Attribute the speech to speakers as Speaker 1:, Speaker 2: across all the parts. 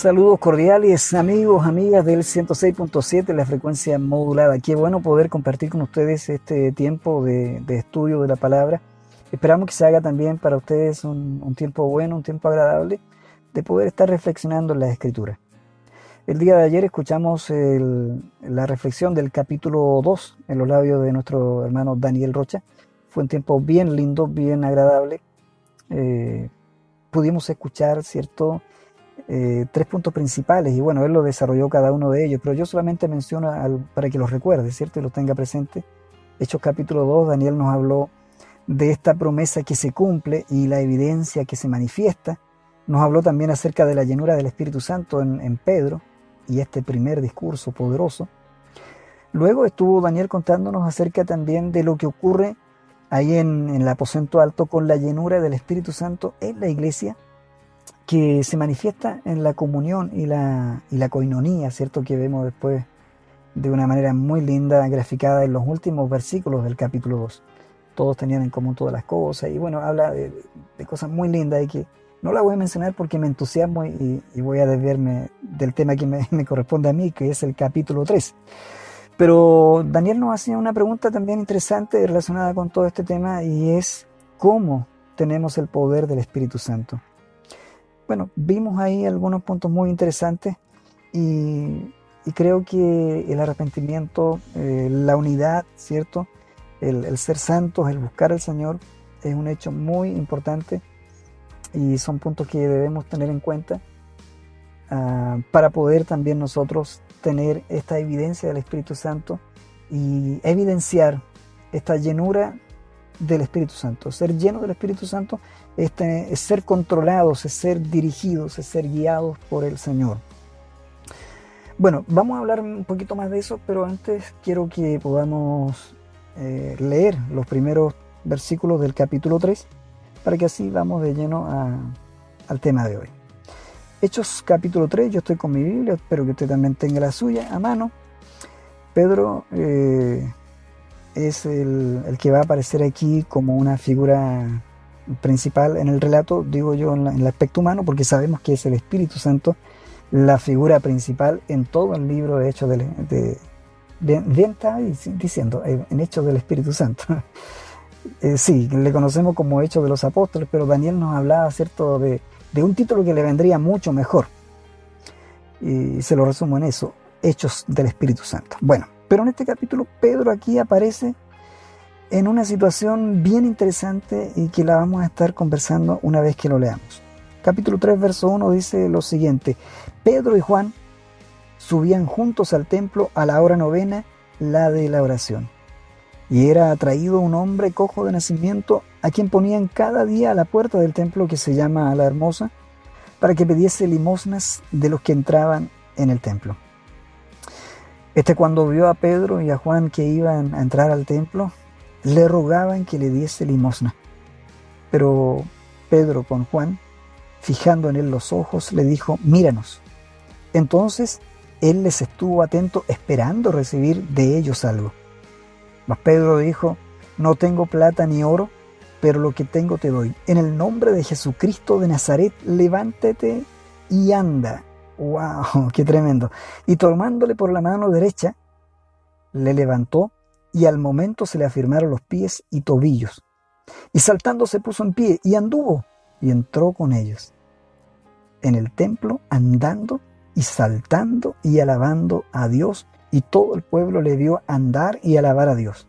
Speaker 1: Saludos cordiales amigos, amigas del 106.7, la frecuencia modulada. Qué bueno poder compartir con ustedes este tiempo de, estudio de la palabra. Esperamos que se haga también para ustedes un, tiempo bueno, un tiempo agradable de poder estar reflexionando en la escritura. El día de ayer escuchamos la reflexión del capítulo 2 en los labios de nuestro hermano Daniel Rocha. Fue un tiempo bien lindo, bien agradable. Eh, pudimos escuchar, ¿cierto? Eh, tres puntos principales y bueno, él lo desarrolló cada uno de ellos, pero yo solamente menciono para que los recuerde, ¿cierto? Y los tenga presente. Hechos capítulo 2, Daniel nos habló de esta promesa que se cumple y la evidencia que se manifiesta. Nos habló también acerca de la llenura del Espíritu Santo en, Pedro y este primer discurso poderoso. Luego estuvo Daniel contándonos acerca también de lo que ocurre ahí en, en el aposento alto con la llenura del Espíritu Santo en la iglesia que se manifiesta en la comunión y la, y la coinonía, ¿cierto? Que vemos después de una manera muy linda, graficada en los últimos versículos del capítulo 2. Todos tenían en común todas las cosas y bueno, habla de, cosas muy lindas y que no la voy a mencionar porque me entusiasmo y, voy a desviarme del tema que me, corresponde a mí, que es el capítulo 3. Pero Daniel nos hacía una pregunta también interesante relacionada con todo este tema y es cómo tenemos el poder del Espíritu Santo. Bueno, vimos ahí algunos puntos muy interesantes y, creo que el arrepentimiento, eh, la unidad, ¿cierto? El, ser santos, el buscar al Señor es un hecho muy importante y son puntos que debemos tener en cuenta ah, para poder también nosotros tener esta evidencia del Espíritu Santo y evidenciar esta llenura del Espíritu Santo. Ser lleno del Espíritu Santo este, es ser controlados, es ser dirigidos, es ser guiados por el Señor. Bueno, vamos a hablar un poquito más de eso, pero antes quiero que podamos eh, leer los primeros versículos del capítulo 3 para que así vamos de lleno al tema de hoy. Hechos capítulo 3, yo estoy con mi Biblia, espero que usted también tenga la suya a mano. Pedro eh, es el, que va a aparecer aquí como una figura principal en el relato, digo yo, en, el aspecto humano, porque sabemos que es el Espíritu Santo la figura principal en todo el libro de Hechos del, de, bien está diciendo, eh, en Hechos del Espíritu Santo. Eh, sí, le conocemos como Hechos de los Apóstoles, pero Daniel nos hablaba, ¿cierto?, de, de un título que le vendría mucho mejor. Y se lo resumo en eso, Hechos del Espíritu Santo. Bueno, pero en este capítulo Pedro aquí aparece en una situación bien interesante y que la vamos a estar conversando una vez que lo leamos. Capítulo 3, verso 1 dice lo siguiente, Pedro y Juan subían juntos al templo a la hora novena, la de la oración. Y era atraído un hombre cojo de nacimiento a quien ponían cada día a la puerta del templo que se llama la Hermosa, para que pidiese limosnas de los que entraban en el templo. Este cuando vio a Pedro y a Juan que iban a entrar al templo, le rogaban que le diese limosna. Pero Pedro con Juan, fijando en él los ojos, le dijo, míranos. Entonces él les estuvo atento esperando recibir de ellos algo. Mas Pedro dijo, no tengo plata ni oro, pero lo que tengo te doy. En el nombre de Jesucristo de Nazaret, levántate y anda. ¡Wow! ¡Qué tremendo! Y tomándole por la mano derecha, le levantó y al momento se le afirmaron los pies y tobillos. Y saltando se puso en pie y anduvo y entró con ellos. En el templo andando y saltando y alabando a Dios y todo el pueblo le vio andar y alabar a Dios.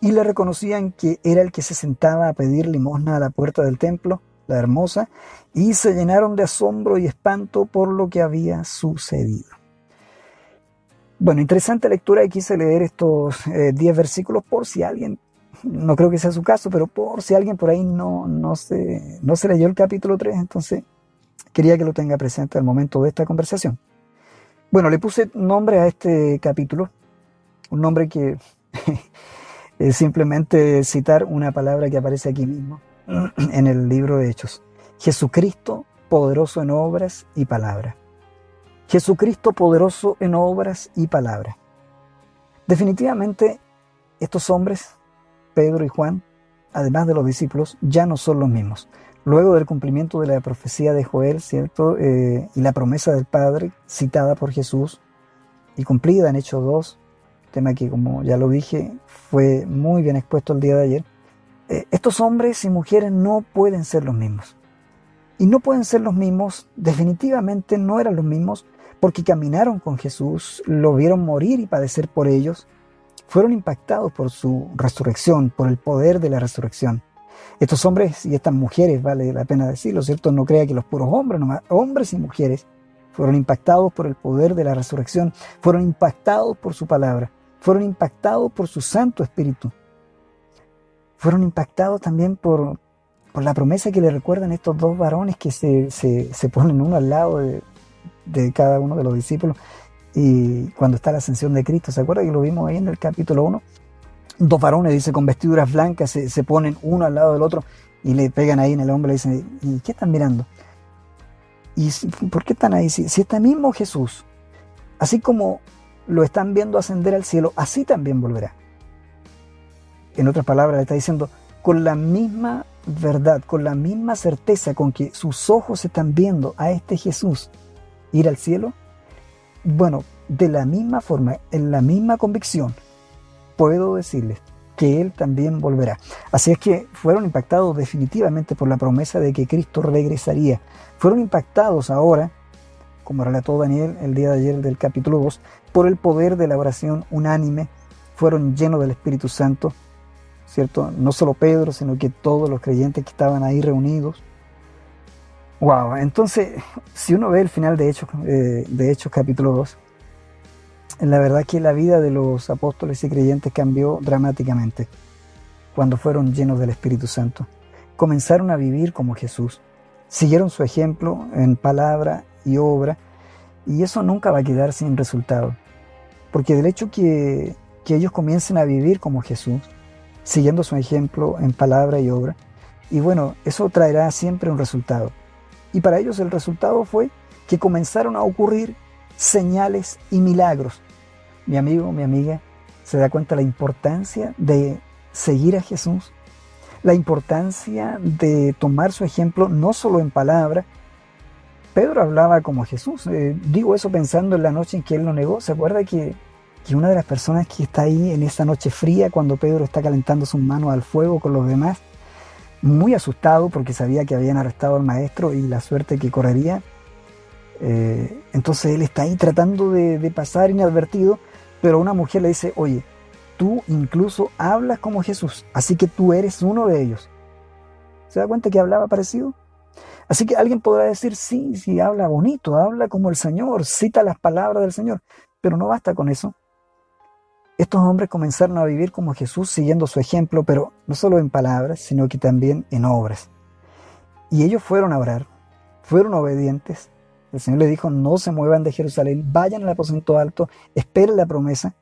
Speaker 1: Y le reconocían que era el que se sentaba a pedir limosna a la puerta del templo la hermosa, y se llenaron de asombro y espanto por lo que había sucedido. Bueno, interesante lectura y quise leer estos 10 eh, versículos por si alguien, no creo que sea su caso, pero por si alguien por ahí no, no, se, no se leyó el capítulo 3, entonces quería que lo tenga presente al momento de esta conversación. Bueno, le puse nombre a este capítulo, un nombre que es simplemente citar una palabra que aparece aquí mismo, en el libro de Hechos. Jesucristo poderoso en obras y palabra. Jesucristo poderoso en obras y palabra. Definitivamente estos hombres, Pedro y Juan, además de los discípulos, ya no son los mismos. luego del cumplimiento de la profecía de Joel, ¿cierto? Eh, y la promesa del Padre citada por Jesús y cumplida en Hechos 2, tema que como ya lo dije fue muy bien expuesto el día de ayer, eh, estos hombres y mujeres no pueden ser los mismos. Y no pueden ser los mismos, definitivamente no eran los mismos, porque caminaron con Jesús, lo vieron morir y padecer por ellos, fueron impactados por su resurrección, por el poder de la resurrección. Estos hombres y estas mujeres, vale la pena decirlo, ¿cierto? No crea que los puros hombres, nomás, hombres y mujeres, fueron impactados por el poder de la resurrección, fueron impactados por su palabra, fueron impactados por su Santo Espíritu, fueron impactados también por, por la promesa que le recuerdan estos dos varones que se, se, ponen uno al lado de, de, cada uno de los discípulos y cuando está la ascensión de Cristo, ¿se acuerda que lo vimos ahí en el capítulo 1? Dos varones, dice, con vestiduras blancas, se, se ponen uno al lado del otro y le pegan ahí en el hombro y le dicen, ¿y qué están mirando? ¿Y por qué están ahí? Si, si mismo Jesús, así como lo están viendo ascender al cielo, así también volverá. En otras palabras, le está diciendo, con la misma verdad, con la misma certeza con que sus ojos están viendo a este Jesús ir al cielo, bueno, de la misma forma, en la misma convicción, puedo decirles que Él también volverá. Así es que fueron impactados definitivamente por la promesa de que Cristo regresaría. Fueron impactados ahora, como relató Daniel el día de ayer del capítulo 2, por el poder de la oración unánime. Fueron llenos del Espíritu Santo ¿cierto? No solo Pedro, sino que todos los creyentes que estaban ahí reunidos. Wow, entonces, si uno ve el final de Hechos, eh, de Hechos capítulo 2, la verdad que la vida de los apóstoles y creyentes cambió dramáticamente cuando fueron llenos del Espíritu Santo. Comenzaron a vivir como Jesús, siguieron su ejemplo en palabra y obra, y eso nunca va a quedar sin resultado, porque del hecho que, que ellos comiencen a vivir como Jesús, siguiendo su ejemplo en palabra y obra. Y bueno, eso traerá siempre un resultado. Y para ellos el resultado fue que comenzaron a ocurrir señales y milagros. Mi amigo, mi amiga, se da cuenta la importancia de seguir a Jesús, la importancia de tomar su ejemplo no solo en palabra. Pedro hablaba como Jesús. Eh, digo eso pensando en la noche en que él lo negó. ¿Se acuerda que que una de las personas que está ahí en esa noche fría, cuando Pedro está calentando sus manos al fuego con los demás, muy asustado porque sabía que habían arrestado al maestro y la suerte que correría. Eh, entonces él está ahí tratando de, pasar inadvertido, pero una mujer le dice, oye, tú incluso hablas como Jesús, así que tú eres uno de ellos. ¿Se da cuenta que hablaba parecido? Así que alguien podrá decir, sí, sí, habla bonito, habla como el Señor, cita las palabras del Señor, pero no basta con eso. Estos hombres comenzaron a vivir como Jesús siguiendo su ejemplo, pero no solo en palabras, sino que también en obras. Y ellos fueron a orar, fueron obedientes. El Señor les dijo, no se muevan de Jerusalén, vayan al aposento alto, esperen la promesa.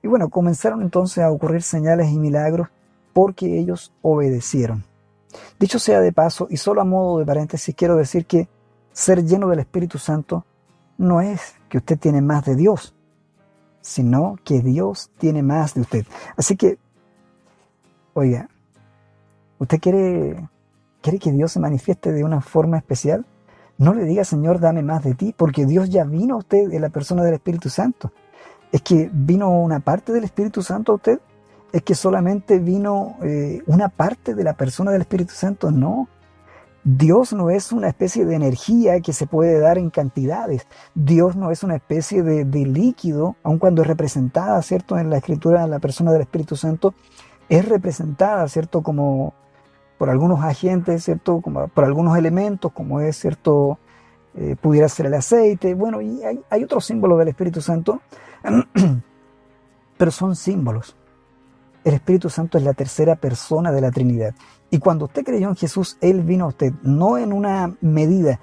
Speaker 1: Y bueno, comenzaron entonces a ocurrir señales y milagros porque ellos obedecieron. Dicho sea de paso, y solo a modo de paréntesis, quiero decir que ser lleno del Espíritu Santo no es que usted tiene más de Dios, sino que Dios tiene más de usted. Así que, oiga, ¿usted quiere, quiere que Dios se manifieste de una forma especial? No le diga, Señor, dame más de ti, porque Dios ya vino a usted en la persona del Espíritu Santo. ¿Es que vino una parte del Espíritu Santo a usted? ¿Es que solamente vino eh, una parte de la persona del Espíritu Santo? No. Dios no es una especie de energía que se puede dar en cantidades. Dios no es una especie de, líquido, aun cuando es representada, ¿cierto? En la escritura, la persona del Espíritu Santo es representada, ¿cierto? Como por algunos agentes, ¿cierto? Como por algunos elementos, como es, ¿cierto? Eh, pudiera ser el aceite. Bueno, y hay otros símbolos del Espíritu Santo, pero son símbolos. El Espíritu Santo es la tercera persona de la Trinidad. Y cuando usted creyó en Jesús, Él vino a usted, no en una medida,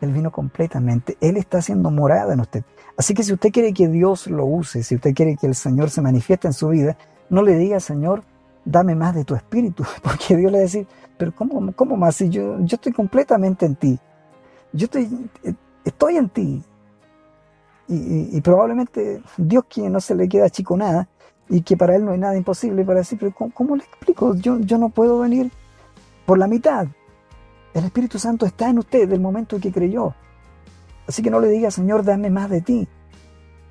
Speaker 1: Él vino completamente. Él está haciendo morada en usted. Así que si usted quiere que Dios lo use, si usted quiere que el Señor se manifieste en su vida, no le diga, Señor, dame más de tu espíritu, porque Dios le va a decir, pero ¿cómo, cómo más? Si yo, yo estoy completamente en ti, yo estoy, estoy en ti. Y, probablemente Dios, quien no se le queda chico nada, y que para Él no hay nada imposible, para decir, pero ¿cómo, le explico? Yo, yo no puedo venir por la mitad. El Espíritu Santo está en usted del momento que creyó. Así que no le diga, Señor, dame más de ti.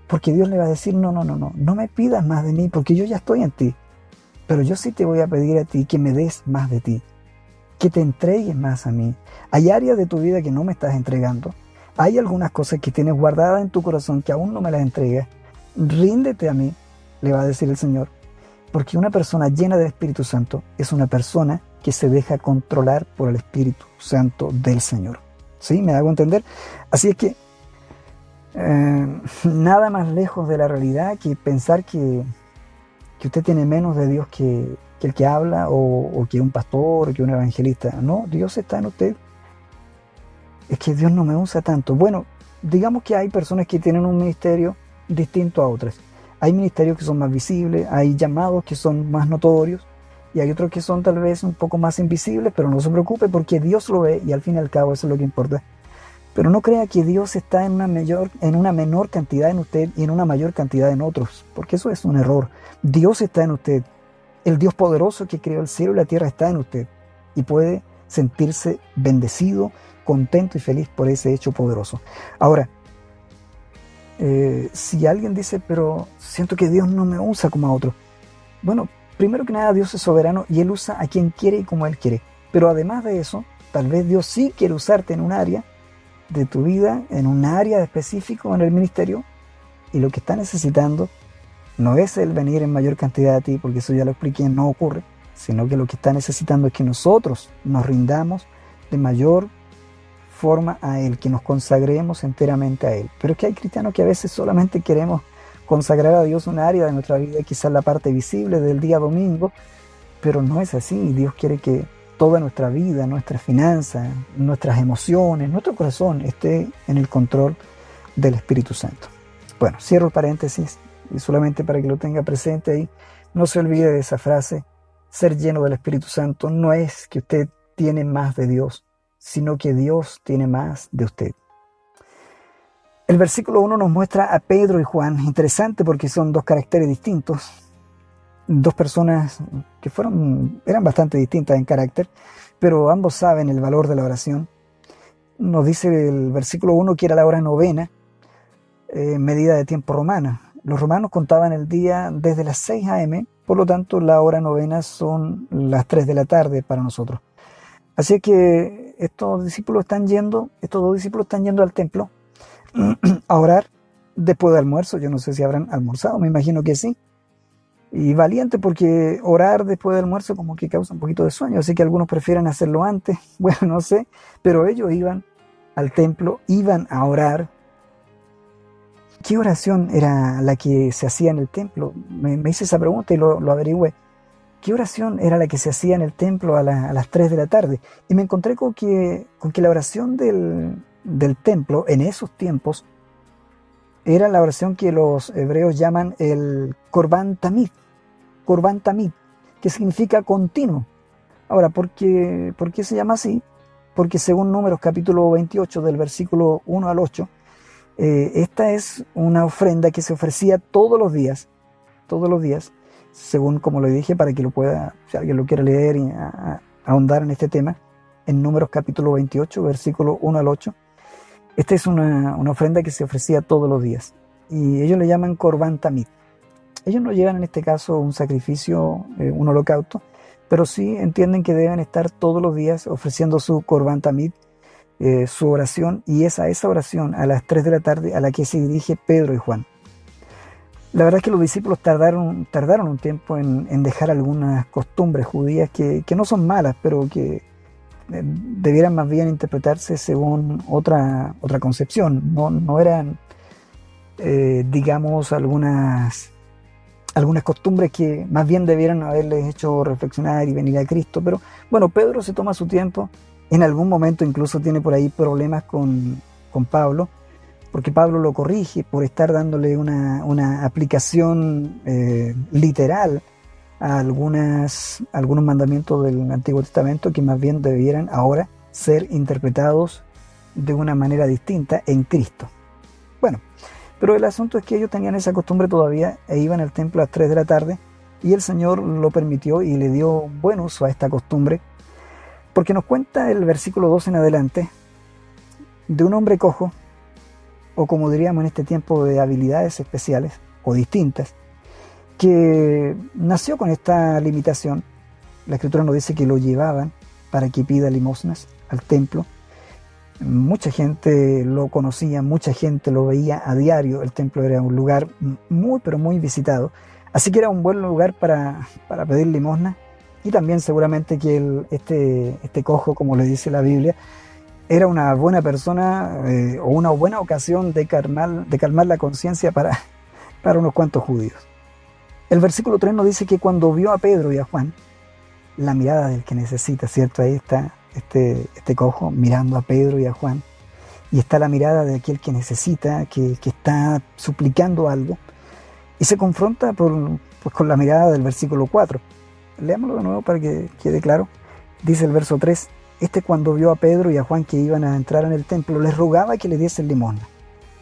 Speaker 1: Porque Dios le va a decir, no, no, no, no, no me pidas más de mí porque yo ya estoy en ti. Pero yo sí te voy a pedir a ti que me des más de ti, que te entregues más a mí. Hay áreas de tu vida que no me estás entregando. Hay algunas cosas que tienes guardadas en tu corazón que aún no me las entregas. Ríndete a mí, le va a decir el Señor. Porque una persona llena del Espíritu Santo es una persona que se deja controlar por el Espíritu Santo del Señor. ¿Sí? ¿Me hago entender? Así es que eh, nada más lejos de la realidad que pensar que, que usted tiene menos de Dios que, el que habla o, que un pastor o que un evangelista. No, Dios está en usted. Es que Dios no me usa tanto. Bueno, digamos que hay personas que tienen un ministerio distinto a otras. Hay ministerios que son más visibles, hay llamados que son más notorios y hay otros que son tal vez un poco más invisibles, pero no se preocupe porque Dios lo ve y al fin y al cabo eso es lo que importa. Pero no crea que Dios está en una, mayor, en una menor cantidad en usted y en una mayor cantidad en otros, porque eso es un error. Dios está en usted. El Dios poderoso que creó el cielo y la tierra está en usted y puede sentirse bendecido, contento y feliz por ese hecho poderoso. Ahora, eh, si alguien dice, pero siento que Dios no me usa como a otros, bueno, primero que nada Dios es soberano y Él usa a quien quiere y como Él quiere. Pero además de eso, tal vez Dios sí quiere usarte en un área de tu vida en un área específico en el ministerio y lo que está necesitando no es el venir en mayor cantidad a ti, porque eso ya lo expliqué, no ocurre, sino que lo que está necesitando es que nosotros nos rindamos de mayor forma a Él, que nos consagremos enteramente a Él. Pero es que hay cristianos que a veces solamente queremos consagrar a Dios un área de nuestra vida, quizás la parte visible del día domingo, pero no es así. Dios quiere que toda nuestra vida, nuestras finanzas, nuestras emociones, nuestro corazón esté en el control del Espíritu Santo. Bueno, cierro el paréntesis y solamente para que lo tenga presente ahí, no se olvide de esa frase, ser lleno del Espíritu Santo no es que usted tiene más de Dios, sino que Dios tiene más de usted. El versículo 1 nos muestra a Pedro y Juan, interesante porque son dos caracteres distintos, dos personas que fueron, eran bastante distintas en carácter, pero ambos saben el valor de la oración. Nos dice el versículo 1 que era la hora novena, eh, medida de tiempo romana. Los romanos contaban el día desde las 6 a.m., por lo tanto la hora novena son las 3 de la tarde para nosotros. Así que estos discípulos están yendo, estos dos discípulos están yendo al templo a orar después del almuerzo. Yo no sé si habrán almorzado, me imagino que sí y valiente porque orar después del almuerzo como que causa un poquito de sueño, así que algunos prefieren hacerlo antes, bueno, no sé, pero ellos iban al templo, iban a orar. ¿Qué oración era la que se hacía en el templo? Me, hice esa pregunta y lo, lo, averigüé. ¿Qué oración era la que se hacía en el templo a, las 3 de la tarde? Y me encontré con que, con que la oración del, del templo en esos tiempos era la oración que los hebreos llaman el Korban Tamid. Corban Tamid, que significa continuo. Ahora, ¿por qué, ¿por qué se llama así? Porque según Números capítulo 28 del versículo 1 al 8, eh, esta es una ofrenda que se ofrecía todos los días, todos los días, según como lo dije, para que lo pueda, si alguien lo quiere leer y ahondar en este tema, en Números capítulo 28, versículo 1 al 8. Esta es una, una ofrenda que se ofrecía todos los días y ellos le llaman Corban Tamid. Ellos no llevan en este caso un sacrificio, eh, un holocausto, pero sí entienden que deben estar todos los días ofreciendo su Corban Tamid, eh, su oración, y es a esa oración a las 3 de la tarde a la que se dirige Pedro y Juan. La verdad es que los discípulos tardaron, tardaron un tiempo en, dejar algunas costumbres judías que, no son malas, pero que eh, debieran más bien interpretarse según otra, otra concepción. No, no eran, digamos, algunas algunas costumbres que más bien debieran haberles hecho reflexionar y venir a Cristo. Pero bueno, Pedro se toma su tiempo, en algún momento incluso tiene por ahí problemas con, Pablo, porque Pablo lo corrige por estar dándole una, aplicación eh, literal a algunas, algunos mandamientos del Antiguo Testamento que más bien debieran ahora ser interpretados de una manera distinta en Cristo. Bueno, pero el asunto es que ellos tenían esa costumbre todavía e iban al templo a las 3 de la tarde y el Señor lo permitió y le dio buen uso a esta costumbre. Porque nos cuenta el versículo 2 en adelante de un hombre cojo, o como diríamos en este tiempo de habilidades especiales o distintas, que nació con esta limitación. La escritura nos dice que lo llevaban para que pida limosnas al templo. Mucha gente lo conocía, mucha gente lo veía a diario. El templo era un lugar muy, pero muy visitado. Así que era un buen lugar para, para pedir limosna. Y también seguramente que este, este cojo, como le dice la Biblia, era una buena persona eh, o una buena ocasión de calmar, de calmar la conciencia para, para unos cuantos judíos. El versículo 3 nos dice que cuando vio a Pedro y a Juan, la mirada del que necesita, ¿cierto? Ahí está este, este cojo mirando a Pedro y a Juan. Y está la mirada de aquel que necesita, que, está suplicando algo. Y se confronta pues, con la mirada del versículo 4. Leámoslo de nuevo para que quede claro. Dice el verso 3, este cuando vio a Pedro y a Juan que iban a entrar en el templo, les rogaba que le diesen limosna.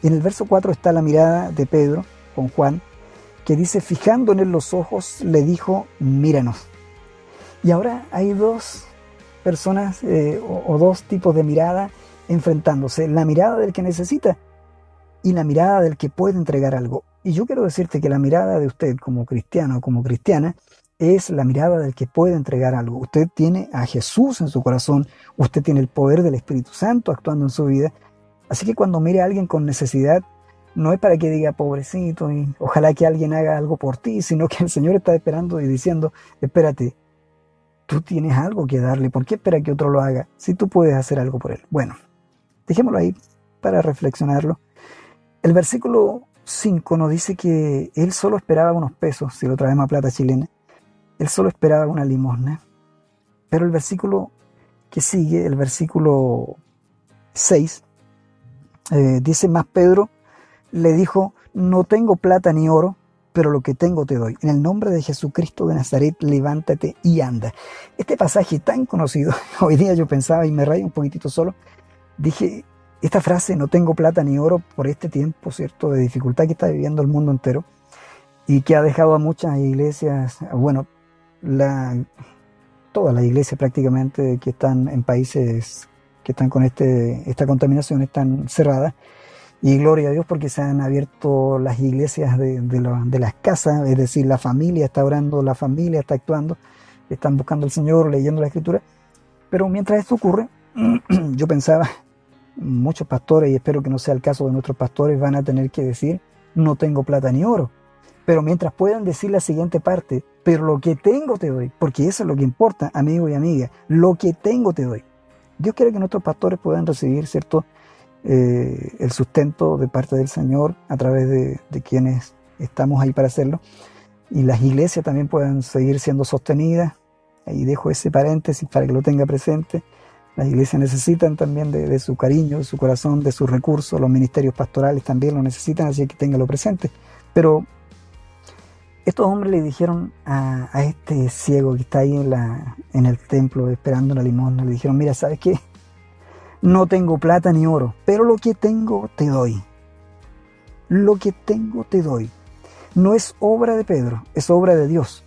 Speaker 1: En el verso 4 está la mirada de Pedro con Juan, que dice, fijando en él los ojos, le dijo, míranos. Y ahora hay dos personas eh, o, dos tipos de mirada enfrentándose. La mirada del que necesita y la mirada del que puede entregar algo. Y yo quiero decirte que la mirada de usted como cristiano o como cristiana es la mirada del que puede entregar algo. Usted tiene a Jesús en su corazón, usted tiene el poder del Espíritu Santo actuando en su vida. Así que cuando mire a alguien con necesidad, no es para que diga pobrecito y ojalá que alguien haga algo por ti, sino que el Señor está esperando y diciendo, espérate, Tú tienes algo que darle. ¿Por qué espera que otro lo haga si tú puedes hacer algo por él? Bueno, dejémoslo ahí para reflexionarlo. El versículo 5 nos dice que él solo esperaba unos pesos, si lo traemos a plata chilena. Él solo esperaba una limosna. Pero el versículo que sigue, el versículo 6, eh, dice más Pedro, le dijo, no tengo plata ni oro, pero lo que tengo te doy. En el nombre de Jesucristo de Nazaret, levántate y anda. Este pasaje tan conocido, hoy día yo pensaba y me rayé un poquitito solo, dije, esta frase, no tengo plata ni oro por este tiempo, ¿cierto?, de dificultad que está viviendo el mundo entero y que ha dejado a muchas iglesias, bueno, la, todas las iglesias prácticamente que están en países que están con este, esta contaminación están cerradas y gloria a Dios porque se han abierto las iglesias de, las casas, es decir, la familia está orando, la familia está actuando, están buscando al Señor, leyendo la Escritura. Pero mientras esto ocurre, yo pensaba, muchos pastores, y espero que no sea el caso de nuestros pastores, van a tener que decir, no tengo plata ni oro. Pero mientras puedan decir la siguiente parte, pero lo que tengo te doy, porque eso es lo que importa, amigo y amiga, lo que tengo te doy. Dios quiere que nuestros pastores puedan recibir, ¿cierto? Eh, el sustento de parte del Señor a través de, quienes estamos ahí para hacerlo. Y las iglesias también puedan seguir siendo sostenidas. Ahí dejo ese paréntesis para que lo tenga presente. Las iglesias necesitan también de, su cariño, de su corazón, de sus recursos. Los ministerios pastorales también lo necesitan, así que téngalo presente. Pero estos hombres le dijeron a, este ciego que está ahí en, el templo esperando la limosna, le dijeron, mira, ¿sabes qué? No tengo plata ni oro, pero lo que tengo te doy. Lo que tengo te doy. No es obra de Pedro, es obra de Dios.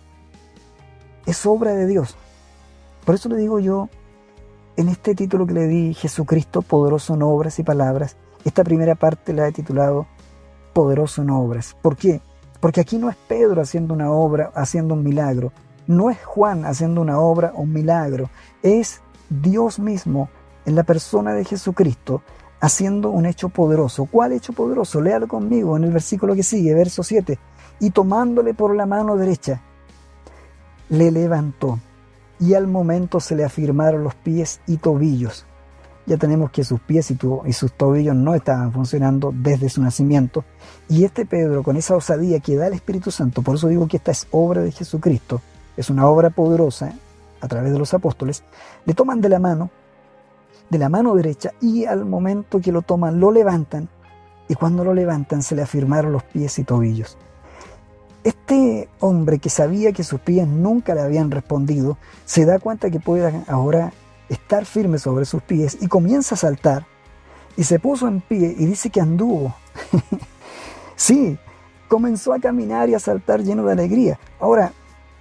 Speaker 1: Es obra de Dios. Por eso le digo yo, en este título que le di, Jesucristo, poderoso en obras y palabras, esta primera parte la he titulado Poderoso en obras. ¿Por qué? Porque aquí no es Pedro haciendo una obra, haciendo un milagro. No es Juan haciendo una obra o un milagro. Es Dios mismo en la persona de Jesucristo haciendo un hecho poderoso. ¿Cuál hecho poderoso? Léalo conmigo en el versículo que sigue, verso 7. Y tomándole por la mano derecha, le levantó y al momento se le afirmaron los pies y tobillos. Ya tenemos que sus pies y, sus tobillos no estaban funcionando desde su nacimiento. Y este Pedro, con esa osadía que da el Espíritu Santo, por eso digo que esta es obra de Jesucristo, es una obra poderosa a través de los apóstoles, le toman de la mano de la mano derecha y al momento que lo toman lo levantan y cuando lo levantan se le afirmaron los pies y tobillos. Este hombre que sabía que sus pies nunca le habían respondido, se da cuenta que puede ahora estar firme sobre sus pies y comienza a saltar y se puso en pie y dice que anduvo. sí, comenzó a caminar y a saltar lleno de alegría. Ahora,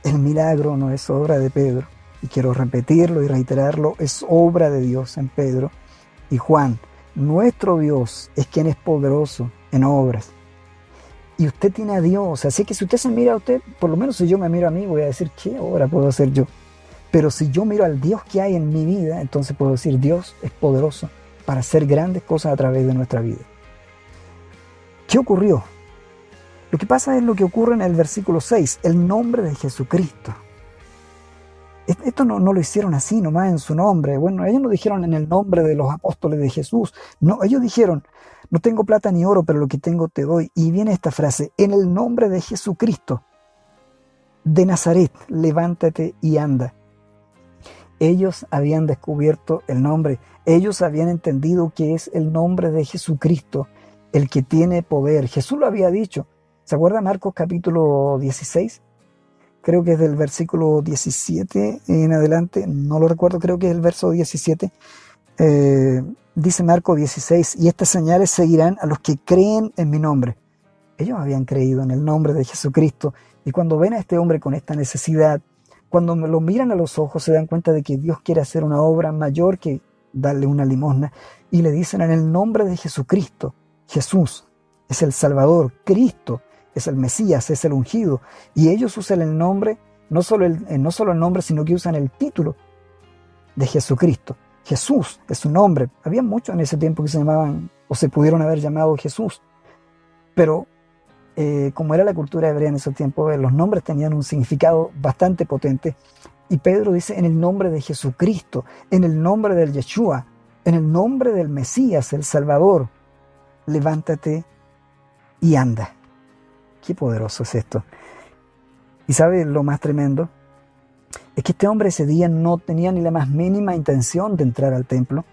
Speaker 1: el milagro no es obra de Pedro, y quiero repetirlo y reiterarlo, es obra de Dios en Pedro y Juan. Nuestro Dios es quien es poderoso en obras. Y usted tiene a Dios, así que si usted se mira a usted, por lo menos si yo me miro a mí, voy a decir, ¿qué obra puedo hacer yo? Pero si yo miro al Dios que hay en mi vida, entonces puedo decir, Dios es poderoso para hacer grandes cosas a través de nuestra vida. ¿Qué ocurrió? Lo que pasa es lo que ocurre en el versículo 6, el nombre de Jesucristo. Esto no, lo hicieron así nomás en su nombre. Bueno, ellos no dijeron en el nombre de los apóstoles de Jesús. No, ellos dijeron, no tengo plata ni oro, pero lo que tengo te doy. Y viene esta frase, en el nombre de Jesucristo de Nazaret, levántate y anda. Ellos habían descubierto el nombre, ellos habían entendido que es el nombre de Jesucristo, el que tiene poder. Jesús lo había dicho. ¿Se acuerda Marcos capítulo 16? Creo que es del versículo 17 en adelante, no lo recuerdo, creo que es el verso 17. Eh, dice Marcos 16, y estas señales seguirán a los que creen en mi nombre. Ellos habían creído en el nombre de Jesucristo y cuando ven a este hombre con esta necesidad, cuando lo miran a los ojos se dan cuenta de que Dios quiere hacer una obra mayor que darle una limosna y le dicen en el nombre de Jesucristo, Jesús es el Salvador, Cristo es el Mesías, es el ungido. Y ellos usan el nombre, no solo el, eh, no solo el nombre, sino que usan el título de Jesucristo. Jesús es su nombre. Había muchos en ese tiempo que se llamaban o se pudieron haber llamado Jesús. Pero eh, como era la cultura hebrea en ese tiempo, eh, los nombres tenían un significado bastante potente. Y Pedro dice en el nombre de Jesucristo, en el nombre del Yeshua, en el nombre del Mesías, el Salvador, levántate y anda. Qué poderoso es esto. Y sabe lo más tremendo, es que este hombre ese día no tenía ni la más mínima intención de entrar al templo,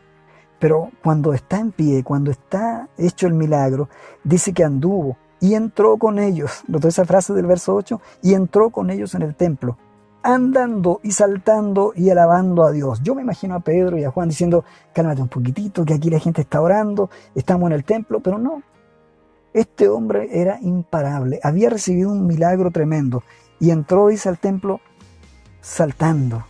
Speaker 1: pero cuando está en pie, cuando está hecho el milagro, dice que anduvo y entró con ellos. ¿Notó esa frase del verso 8? Y entró con ellos en el templo, andando y saltando y alabando a Dios. Yo me imagino a Pedro y a Juan diciendo, cálmate un poquitito, que aquí la gente está orando, estamos en el templo, pero no, este hombre era imparable, había recibido un milagro tremendo y entró, dice, al templo saltando,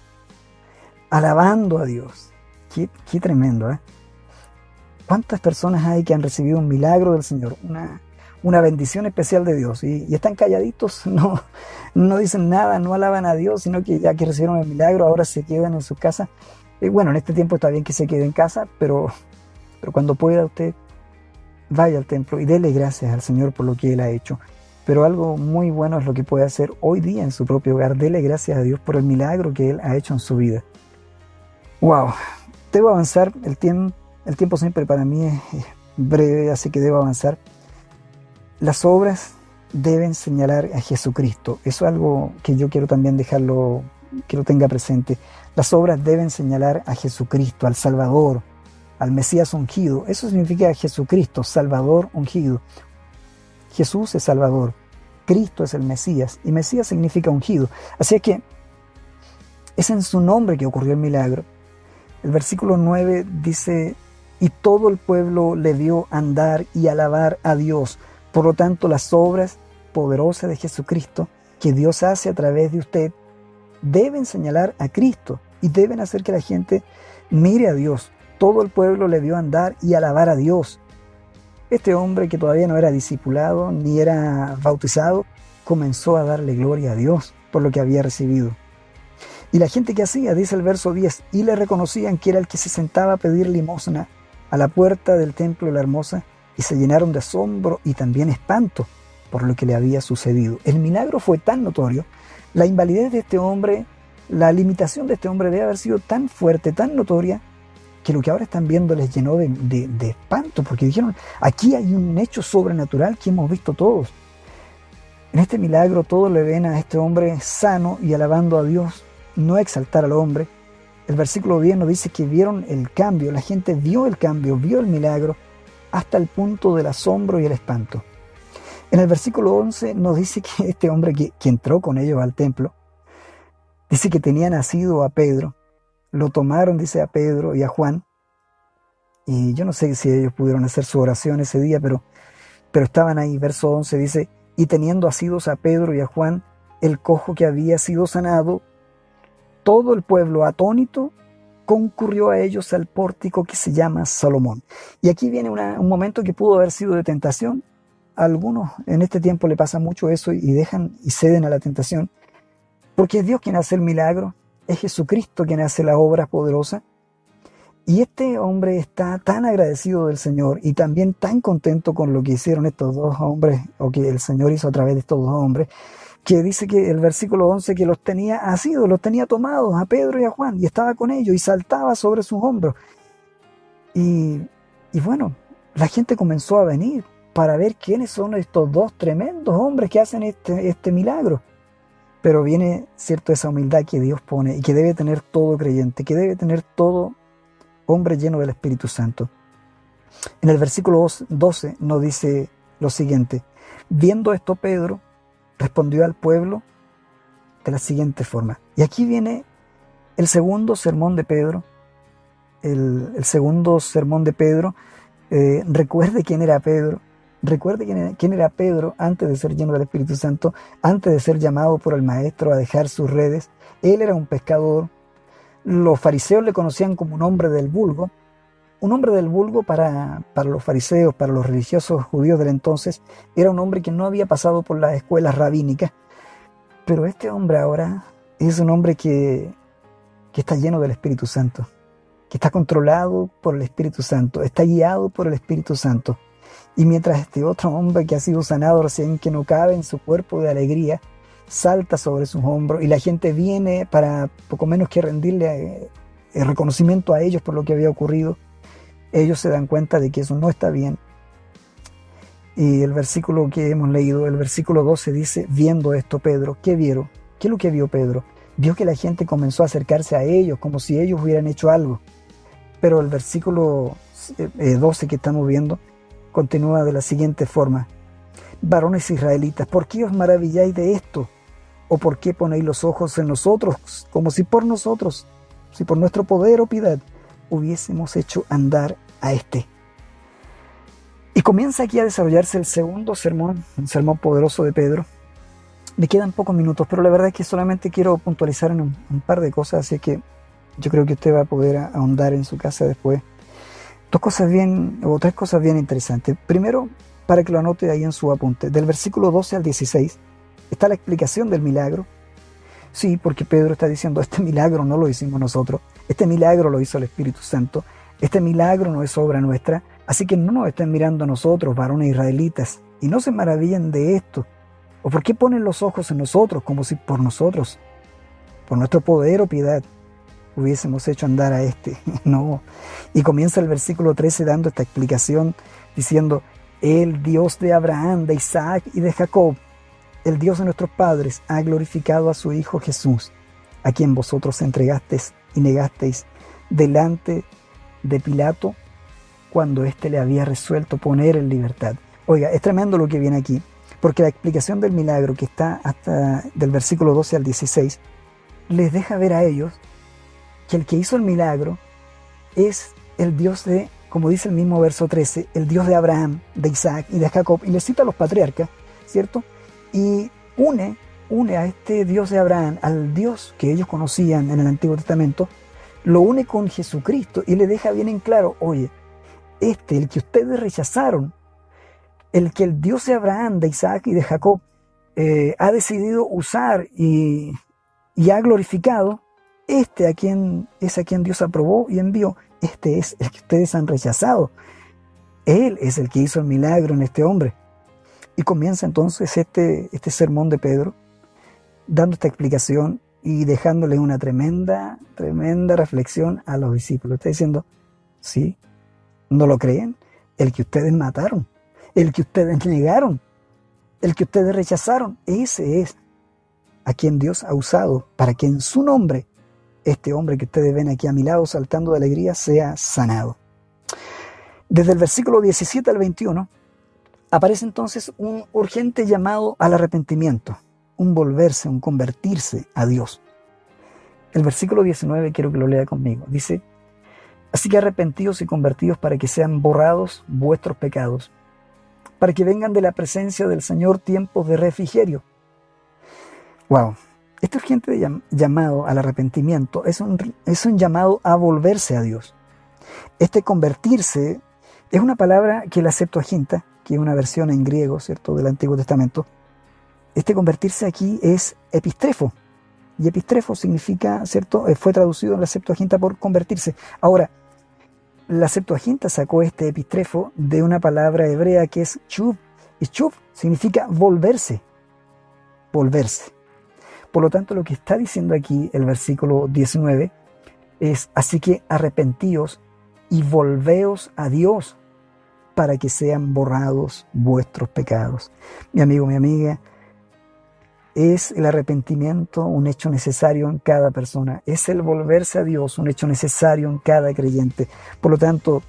Speaker 1: alabando a Dios. Qué, tremendo, ¿eh? ¿Cuántas personas hay que han recibido un milagro del Señor, una, una bendición especial de Dios y, están calladitos, no, no dicen nada, no alaban a Dios, sino que ya que recibieron el milagro ahora se quedan en su casa? Y bueno, en este tiempo está bien que se quede en casa, pero, pero cuando pueda usted vaya al templo y dele gracias al Señor por lo que Él ha hecho. Pero algo muy bueno es lo que puede hacer hoy día en su propio hogar. Dele gracias a Dios por el milagro que Él ha hecho en su vida. ¡Wow! Debo avanzar. El, el tiempo siempre para mí es breve, así que debo avanzar. Las obras deben señalar a Jesucristo. Eso es algo que yo quiero también dejarlo, que lo tenga presente. Las obras deben señalar a Jesucristo, al Salvador, al Mesías ungido. Eso significa Jesucristo, Salvador ungido. Jesús es Salvador, Cristo es el Mesías y Mesías significa ungido. Así que es en su nombre que ocurrió el milagro. El versículo 9 dice, y todo el pueblo le vio andar y alabar a Dios. Por lo tanto, las obras poderosas de Jesucristo que Dios hace a través de usted deben señalar a Cristo y deben hacer que la gente mire a Dios todo el pueblo le vio andar y alabar a Dios. Este hombre que todavía no era discipulado ni era bautizado, comenzó a darle gloria a Dios por lo que había recibido. Y la gente que hacía, dice el verso 10, y le reconocían que era el que se sentaba a pedir limosna a la puerta del templo de la hermosa, y se llenaron de asombro y también espanto por lo que le había sucedido. El milagro fue tan notorio, la invalidez de este hombre, la limitación de este hombre debe haber sido tan fuerte, tan notoria, que lo que ahora están viendo les llenó de, espanto, porque dijeron, aquí hay un hecho sobrenatural que hemos visto todos. En este milagro todos le ven a este hombre sano y alabando a Dios, no exaltar al hombre. El versículo 10 nos dice que vieron el cambio, la gente vio el cambio, vio el milagro, hasta el punto del asombro y el espanto. En el versículo 11 nos dice que este hombre que, entró con ellos al templo, dice que tenía nacido a Pedro, lo tomaron, dice a Pedro y a Juan, y yo no sé si ellos pudieron hacer su oración ese día, pero, pero estaban ahí, verso 11 dice, y teniendo asidos a Pedro y a Juan, el cojo que había sido sanado, todo el pueblo atónito concurrió a ellos al pórtico que se llama Salomón. Y aquí viene un momento que pudo haber sido de tentación. A algunos en este tiempo le pasa mucho eso y dejan y ceden a la tentación, porque es Dios quien hace el milagro, es Jesucristo quien hace la obra poderosa. Y este hombre está tan agradecido del Señor y también tan contento con lo que hicieron estos dos hombres, o que el Señor hizo a través de estos dos hombres, que dice que el versículo 11 que los tenía asidos, los tenía tomados a Pedro y a Juan, y estaba con ellos y saltaba sobre sus hombros. Y, y bueno, la gente comenzó a venir para ver quiénes son estos dos tremendos hombres que hacen este, este milagro. Pero viene, cierto, esa humildad que Dios pone y que debe tener todo creyente, que debe tener todo hombre lleno del Espíritu Santo. En el versículo 12 nos dice lo siguiente, viendo esto Pedro respondió al pueblo de la siguiente forma. Y aquí viene el segundo sermón de Pedro, el, segundo sermón de Pedro, eh, recuerde quién era Pedro, recuerde quién quién era Pedro antes de ser lleno del Espíritu Santo, antes de ser llamado por el Maestro a dejar sus redes. Él era un pescador, los fariseos le conocían como un hombre del vulgo. Un hombre del vulgo para, para los fariseos, para los religiosos judíos del entonces, era un hombre que no había pasado por las escuelas rabínicas. Pero este hombre ahora es un hombre que, que está lleno del Espíritu Santo, que está controlado por el Espíritu Santo, está guiado por el Espíritu Santo. Y mientras este otro hombre que ha sido sanado recién, que no cabe en su cuerpo de alegría, salta sobre sus hombros y la gente viene para poco menos que rendirle eh, el reconocimiento a ellos por lo que había ocurrido. Ellos se dan cuenta de que eso no está bien. Y el versículo que hemos leído, el versículo 12 dice, viendo esto Pedro, ¿qué vieron? ¿Qué es lo que vio Pedro? Vio que la gente comenzó a acercarse a ellos como si ellos hubieran hecho algo. Pero el versículo 12 eh, que estamos viendo continúa de la siguiente forma varones israelitas, ¿por qué os maravilláis de esto? ¿O por qué ponéis los ojos en nosotros, como si por nosotros, si por nuestro poder o piedad, hubiésemos hecho andar a este? Y comienza aquí a desarrollarse el segundo sermón, un sermón poderoso de Pedro. Me quedan pocos minutos, pero la verdad es que solamente quiero puntualizar en un, par de cosas, así que yo creo que usted va a poder ahondar en su casa después. Dos cosas bien, o tres cosas bien interesantes. Primero, para que lo anote ahí en su apunte. Del versículo 12 al 16 está la explicación del milagro. Sí, porque Pedro está diciendo, este milagro no lo hicimos nosotros, este milagro lo hizo el Espíritu Santo, este milagro no es obra nuestra, así que no nos estén mirando a nosotros, varones israelitas, y no se maravillen de esto. ¿O por qué ponen los ojos en nosotros como si por nosotros, por nuestro poder o piedad, hubiésemos hecho andar a este? no. Y comienza el versículo 13 dando esta explicación diciendo, el Dios de Abraham, de Isaac y de Jacob, el Dios de nuestros padres, ha glorificado a su Hijo Jesús, a quien vosotros entregasteis y negasteis delante de Pilato cuando éste le había resuelto poner en libertad. Oiga, es tremendo lo que viene aquí, porque la explicación del milagro que está hasta del versículo 12 al 16 les deja ver a ellos que el que hizo el milagro es el Dios de como dice el mismo verso 13, el Dios de Abraham, de Isaac y de Jacob, y le cita a los patriarcas, ¿cierto? Y une, une a este Dios de Abraham, al Dios que ellos conocían en el Antiguo Testamento, lo une con Jesucristo y le deja bien en claro, oye, este, el que ustedes rechazaron, el que el Dios de Abraham, de Isaac y de Jacob eh, ha decidido usar y, y ha glorificado, este a quien es a quien Dios aprobó y envió, este es el que ustedes han rechazado. Él es el que hizo el milagro en este hombre. Y comienza entonces este, este sermón de Pedro, dando esta explicación y dejándole una tremenda, tremenda reflexión a los discípulos. Está diciendo, sí, ¿no lo creen? El que ustedes mataron, el que ustedes negaron, el que ustedes rechazaron, ese es a quien Dios ha usado para que en su nombre este hombre que ustedes ven aquí a mi lado saltando de alegría sea sanado. Desde el versículo 17 al 21 aparece entonces un urgente llamado al arrepentimiento, un volverse, un convertirse a Dios. El versículo 19 quiero que lo lea conmigo. Dice, así que arrepentidos y convertidos para que sean borrados vuestros pecados, para que vengan de la presencia del Señor tiempos de refrigerio. Wow, Este urgente llamado al arrepentimiento es un, es un llamado a volverse a Dios. Este convertirse es una palabra que la Septuaginta, que es una versión en griego, ¿cierto?, del Antiguo Testamento. Este convertirse aquí es epistrefo. Y epistrefo significa, ¿cierto?, eh, fue traducido en la Septuaginta por convertirse. Ahora, la Septuaginta sacó este epistrefo de una palabra hebrea que es chuv. Y chuv significa volverse. Volverse. Por lo tanto, lo que está diciendo aquí el versículo 19 es, así que arrepentíos y volveos a Dios para que sean borrados vuestros pecados. Mi amigo, mi amiga, es el arrepentimiento un hecho necesario en cada persona, es el volverse a Dios un hecho necesario en cada creyente. Por lo tanto,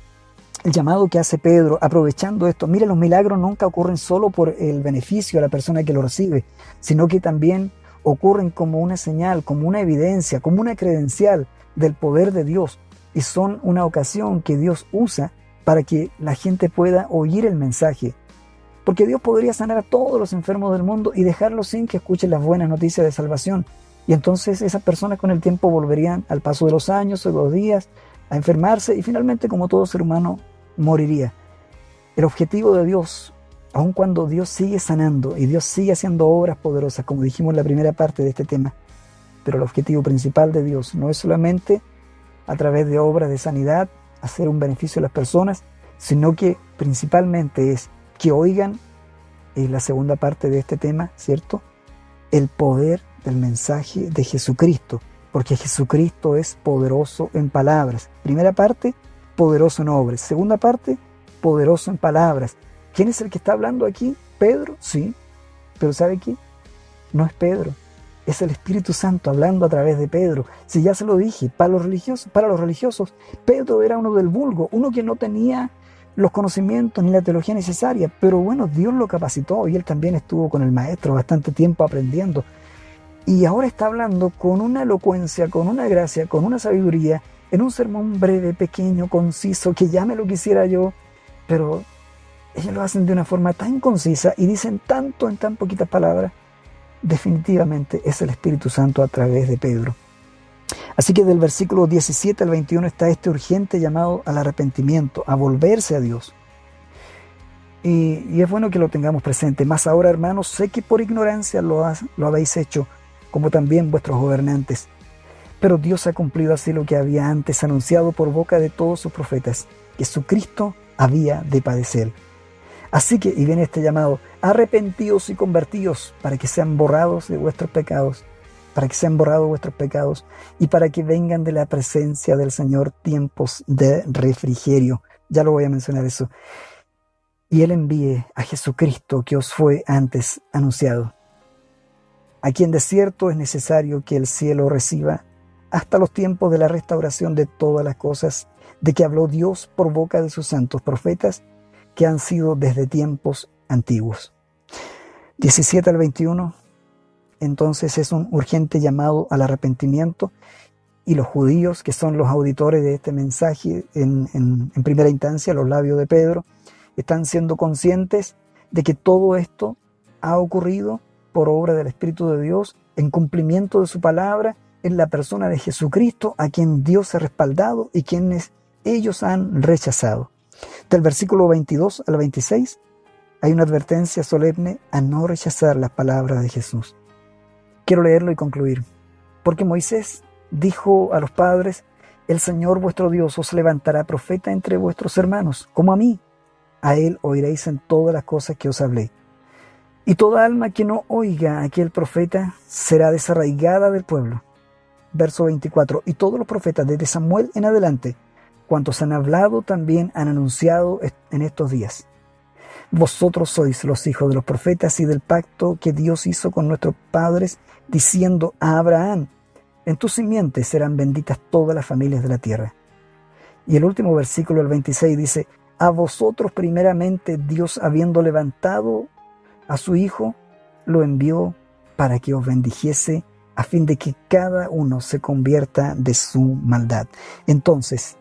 Speaker 1: el llamado que hace Pedro, aprovechando esto, mire, los milagros nunca ocurren solo por el beneficio a la persona que lo recibe, sino que también ocurren como una señal, como una evidencia, como una credencial del poder de Dios y son una ocasión que Dios usa para que la gente pueda oír el mensaje. Porque Dios podría sanar a todos los enfermos del mundo y dejarlos sin que escuchen las buenas noticias de salvación. Y entonces esas personas con el tiempo volverían al paso de los años o de los días a enfermarse y finalmente como todo ser humano moriría. El objetivo de Dios aun cuando Dios sigue sanando y Dios sigue haciendo obras poderosas, como dijimos en la primera parte de este tema, pero el objetivo principal de Dios no es solamente a través de obras de sanidad hacer un beneficio a las personas, sino que principalmente es que oigan, en la segunda parte de este tema, ¿cierto? El poder del mensaje de Jesucristo, porque Jesucristo es poderoso en palabras. Primera parte, poderoso en obras. Segunda parte, poderoso en palabras. ¿Quién es el que está hablando aquí? Pedro, sí. Pero ¿sabe qué? No es Pedro. Es el Espíritu Santo hablando a través de Pedro. Si ya se lo dije, para los religiosos, para los religiosos, Pedro era uno del vulgo, uno que no tenía los conocimientos ni la teología necesaria, pero bueno, Dios lo capacitó y él también estuvo con el maestro bastante tiempo aprendiendo. Y ahora está hablando con una elocuencia, con una gracia, con una sabiduría, en un sermón breve, pequeño, conciso, que ya me lo quisiera yo, pero ellos lo hacen de una forma tan concisa y dicen tanto en tan poquitas palabras, definitivamente es el Espíritu Santo a través de Pedro. Así que del versículo 17 al 21 está este urgente llamado al arrepentimiento, a volverse a Dios. Y, es bueno que lo tengamos presente. Más ahora, hermanos, sé que por ignorancia lo, lo habéis hecho, como también vuestros gobernantes. Pero Dios ha cumplido así lo que había antes anunciado por boca de todos sus profetas, que su Cristo había de padecer Así que, y viene este llamado, arrepentidos y convertidos para que sean borrados de vuestros pecados, para que sean borrados vuestros pecados y para que vengan de la presencia del Señor tiempos de refrigerio. Ya lo voy a mencionar eso. Y Él envíe a Jesucristo que os fue antes anunciado. Aquí en desierto es necesario que el cielo reciba hasta los tiempos de la restauración de todas las cosas de que habló Dios por boca de sus santos profetas que han sido desde tiempos antiguos. 17 al 21, entonces es un urgente llamado al arrepentimiento y los judíos, que son los auditores de este mensaje en, en primera instancia, los labios de Pedro, están siendo conscientes de que todo esto ha ocurrido por obra del Espíritu de Dios en cumplimiento de su palabra en la persona de Jesucristo, a quien Dios ha respaldado y quienes ellos han rechazado. Del versículo 22 al 26 hay una advertencia solemne a no rechazar las palabras de Jesús. Quiero leerlo y concluir. Porque Moisés dijo a los padres, el Señor vuestro Dios os levantará profeta entre vuestros hermanos, como a mí. A él oiréis en todas las cosas que os hablé. Y toda alma que no oiga a aquel profeta será desarraigada del pueblo. Verso 24. Y todos los profetas desde Samuel en adelante cuantos han hablado también han anunciado en estos días. Vosotros sois los hijos de los profetas y del pacto que Dios hizo con nuestros padres, diciendo a Abraham, en tus simientes serán benditas todas las familias de la tierra. Y el último versículo, el 26, dice, a vosotros primeramente Dios habiendo levantado a su Hijo, lo envió para que os bendijese a fin de que cada uno se convierta de su maldad. Entonces,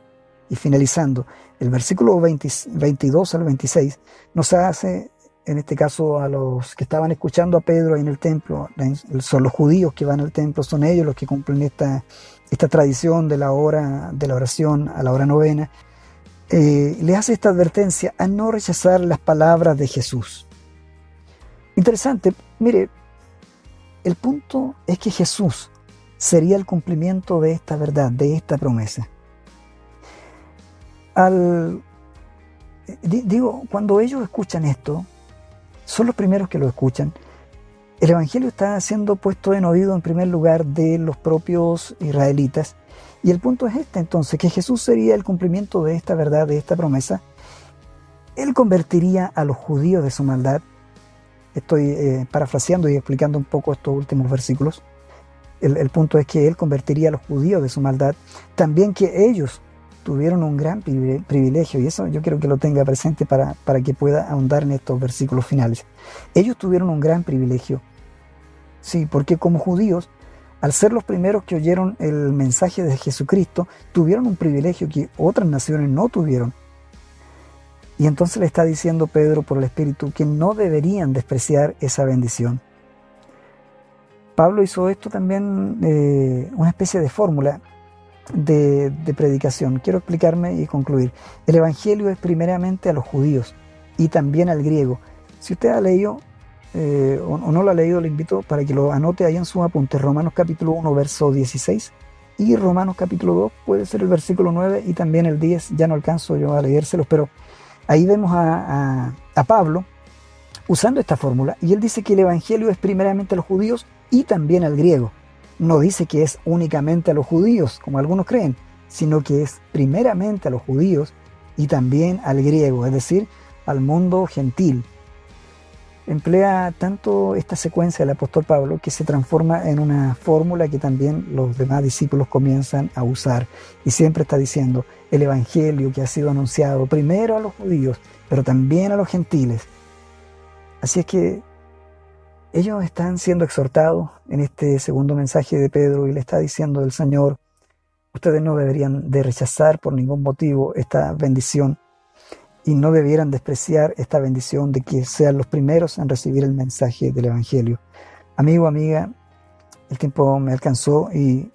Speaker 1: y finalizando, el versículo 22 al 26 nos hace en este caso a los que estaban escuchando a Pedro en el templo, son los judíos que van al templo, son ellos los que cumplen esta, esta tradición de la hora de la oración a la hora novena, eh, le hace esta advertencia a no rechazar las palabras de Jesús. Interesante, mire, el punto es que Jesús sería el cumplimiento de esta verdad, de esta promesa. Al, digo, cuando ellos escuchan esto, son los primeros que lo escuchan. El Evangelio está siendo puesto en oído en primer lugar de los propios israelitas. Y el punto es este entonces, que Jesús sería el cumplimiento de esta verdad, de esta promesa. Él convertiría a los judíos de su maldad. Estoy eh, parafraseando y explicando un poco estos últimos versículos. El, el punto es que Él convertiría a los judíos de su maldad. También que ellos tuvieron un gran privilegio, y eso yo quiero que lo tenga presente para, para que pueda ahondar en estos versículos finales. Ellos tuvieron un gran privilegio, sí, porque como judíos, al ser los primeros que oyeron el mensaje de Jesucristo, tuvieron un privilegio que otras naciones no tuvieron. Y entonces le está diciendo Pedro por el Espíritu que no deberían despreciar esa bendición. Pablo hizo esto también eh, una especie de fórmula de, predicación. Quiero explicarme y concluir. El Evangelio es primeramente a los judíos y también al griego. Si usted ha leído eh, o, no lo ha leído, le invito para que lo anote ahí en su apunte. Romanos capítulo 1, verso 16 y Romanos capítulo 2 puede ser el versículo 9 y también el 10. Ya no alcanzo yo a leérselos, pero ahí vemos a, a Pablo usando esta fórmula y él dice que el Evangelio es primeramente a los judíos y también al griego no dice que es únicamente a los judíos, como algunos creen, sino que es primeramente a los judíos y también al griego, es decir, al mundo gentil. Emplea tanto esta secuencia del apóstol Pablo que se transforma en una fórmula que también los demás discípulos comienzan a usar. Y siempre está diciendo el Evangelio que ha sido anunciado primero a los judíos, pero también a los gentiles. Así es que ellos están siendo exhortados en este segundo mensaje de Pedro y le está diciendo el Señor, ustedes no deberían de rechazar por ningún motivo esta bendición y no debieran despreciar esta bendición de que sean los primeros en recibir el mensaje del Evangelio. Amigo, amiga, el tiempo me alcanzó y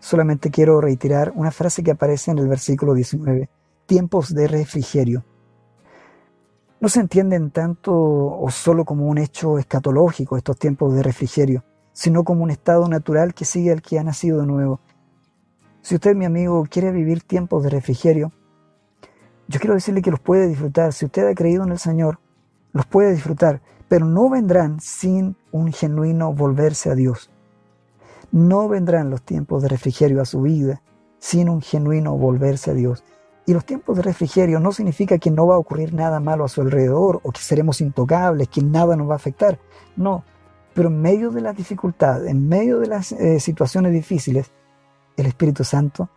Speaker 1: solamente quiero reiterar una frase que aparece en el versículo 19, tiempos de refrigerio no se entienden tanto o solo como un hecho escatológico estos tiempos de refrigerio, sino como un estado natural que sigue al que ha nacido de nuevo. Si usted, mi amigo, quiere vivir tiempos de refrigerio, yo quiero decirle que los puede disfrutar. Si usted ha creído en el Señor, los puede disfrutar, pero no vendrán sin un genuino volverse a Dios. No vendrán los tiempos de refrigerio a su vida sin un genuino volverse a Dios. Y los tiempos de refrigerio no significa que no va a ocurrir nada malo a su alrededor o que seremos intocables, que nada nos va a afectar. No, pero en medio de las dificultades, en medio de las eh, situaciones difíciles, el Espíritu Santo,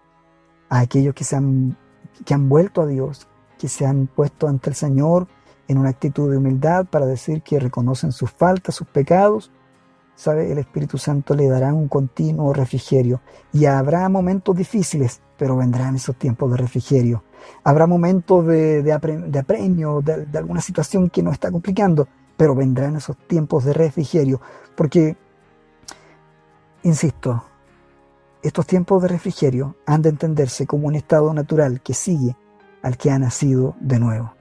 Speaker 1: a aquellos que, se han, que han vuelto a Dios, que se han puesto ante el Señor en una actitud de humildad para decir que reconocen sus faltas, sus pecados, El Espíritu Santo le dará un continuo refrigerio. Y habrá momentos difíciles, pero vendrán esos tiempos de refrigerio. Habrá momentos de, apremio, de, de, alguna situación que nos está complicando, pero vendrán esos tiempos de refrigerio. Porque, insisto, estos tiempos de refrigerio han de entenderse como un estado natural que sigue al que ha nacido de nuevo.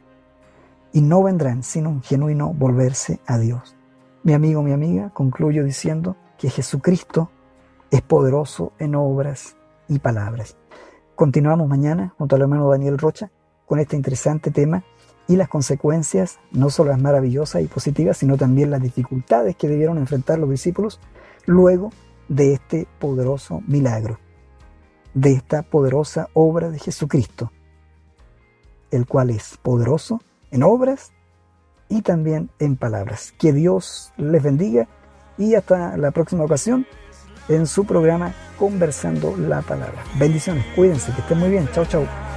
Speaker 1: Y no vendrán sin un genuino volverse a Dios. Mi amigo, mi amiga, concluyo diciendo que Jesucristo es poderoso en obras y palabras. Continuamos mañana junto al hermano Daniel Rocha con este interesante tema y las consecuencias, no solo las maravillosas y positivas, sino también las dificultades que debieron enfrentar los discípulos luego de este poderoso milagro, de esta poderosa obra de Jesucristo, el cual es poderoso en obras y también en palabras. Que Dios les bendiga y hasta la próxima ocasión en su programa Conversando la Palabra. Bendiciones, cuídense, que estén muy bien. Chao, chao.